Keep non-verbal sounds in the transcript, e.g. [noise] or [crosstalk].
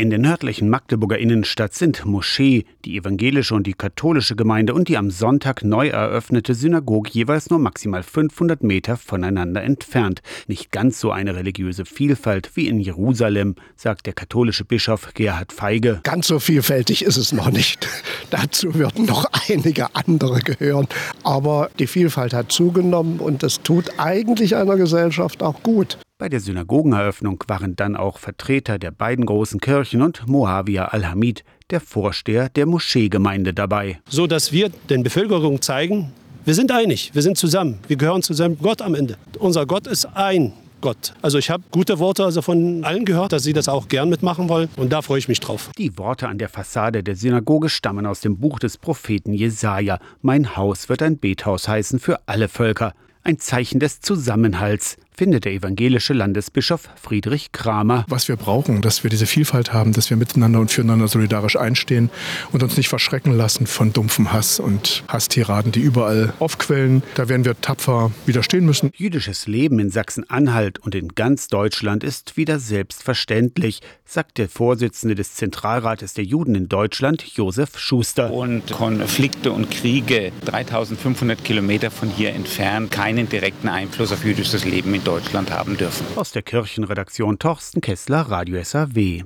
In der nördlichen Magdeburger Innenstadt sind Moschee, die evangelische und die katholische Gemeinde und die am Sonntag neu eröffnete Synagoge jeweils nur maximal 500 Meter voneinander entfernt. Nicht ganz so eine religiöse Vielfalt wie in Jerusalem, sagt der katholische Bischof Gerhard Feige. Ganz so vielfältig ist es noch nicht. [laughs] Dazu würden noch einige andere gehören. Aber die Vielfalt hat zugenommen und das tut eigentlich einer Gesellschaft auch gut. Bei der Synagogeneröffnung waren dann auch Vertreter der beiden großen Kirchen und Moawia al-Hamid, der Vorsteher der Moscheegemeinde, dabei. So dass wir den Bevölkerung zeigen, wir sind einig, wir sind zusammen, wir gehören zusammen Gott am Ende. Unser Gott ist ein Gott. Also ich habe gute Worte also von allen gehört, dass sie das auch gern mitmachen wollen und da freue ich mich drauf. Die Worte an der Fassade der Synagoge stammen aus dem Buch des Propheten Jesaja. Mein Haus wird ein Bethaus heißen für alle Völker. Ein Zeichen des Zusammenhalts, findet der evangelische Landesbischof Friedrich Kramer. Was wir brauchen, dass wir diese Vielfalt haben, dass wir miteinander und füreinander solidarisch einstehen und uns nicht verschrecken lassen von dumpfem Hass und Hasstiraden, die überall aufquellen. Da werden wir tapfer widerstehen müssen. Jüdisches Leben in Sachsen-Anhalt und in ganz Deutschland ist wieder selbstverständlich, sagt der Vorsitzende des Zentralrates der Juden in Deutschland, Josef Schuster. Und Konflikte und Kriege 3500 Kilometer von hier entfernt keinen direkten Einfluss auf jüdisches Leben in Deutschland haben dürfen. Aus der Kirchenredaktion Torsten Kessler, Radio SAW.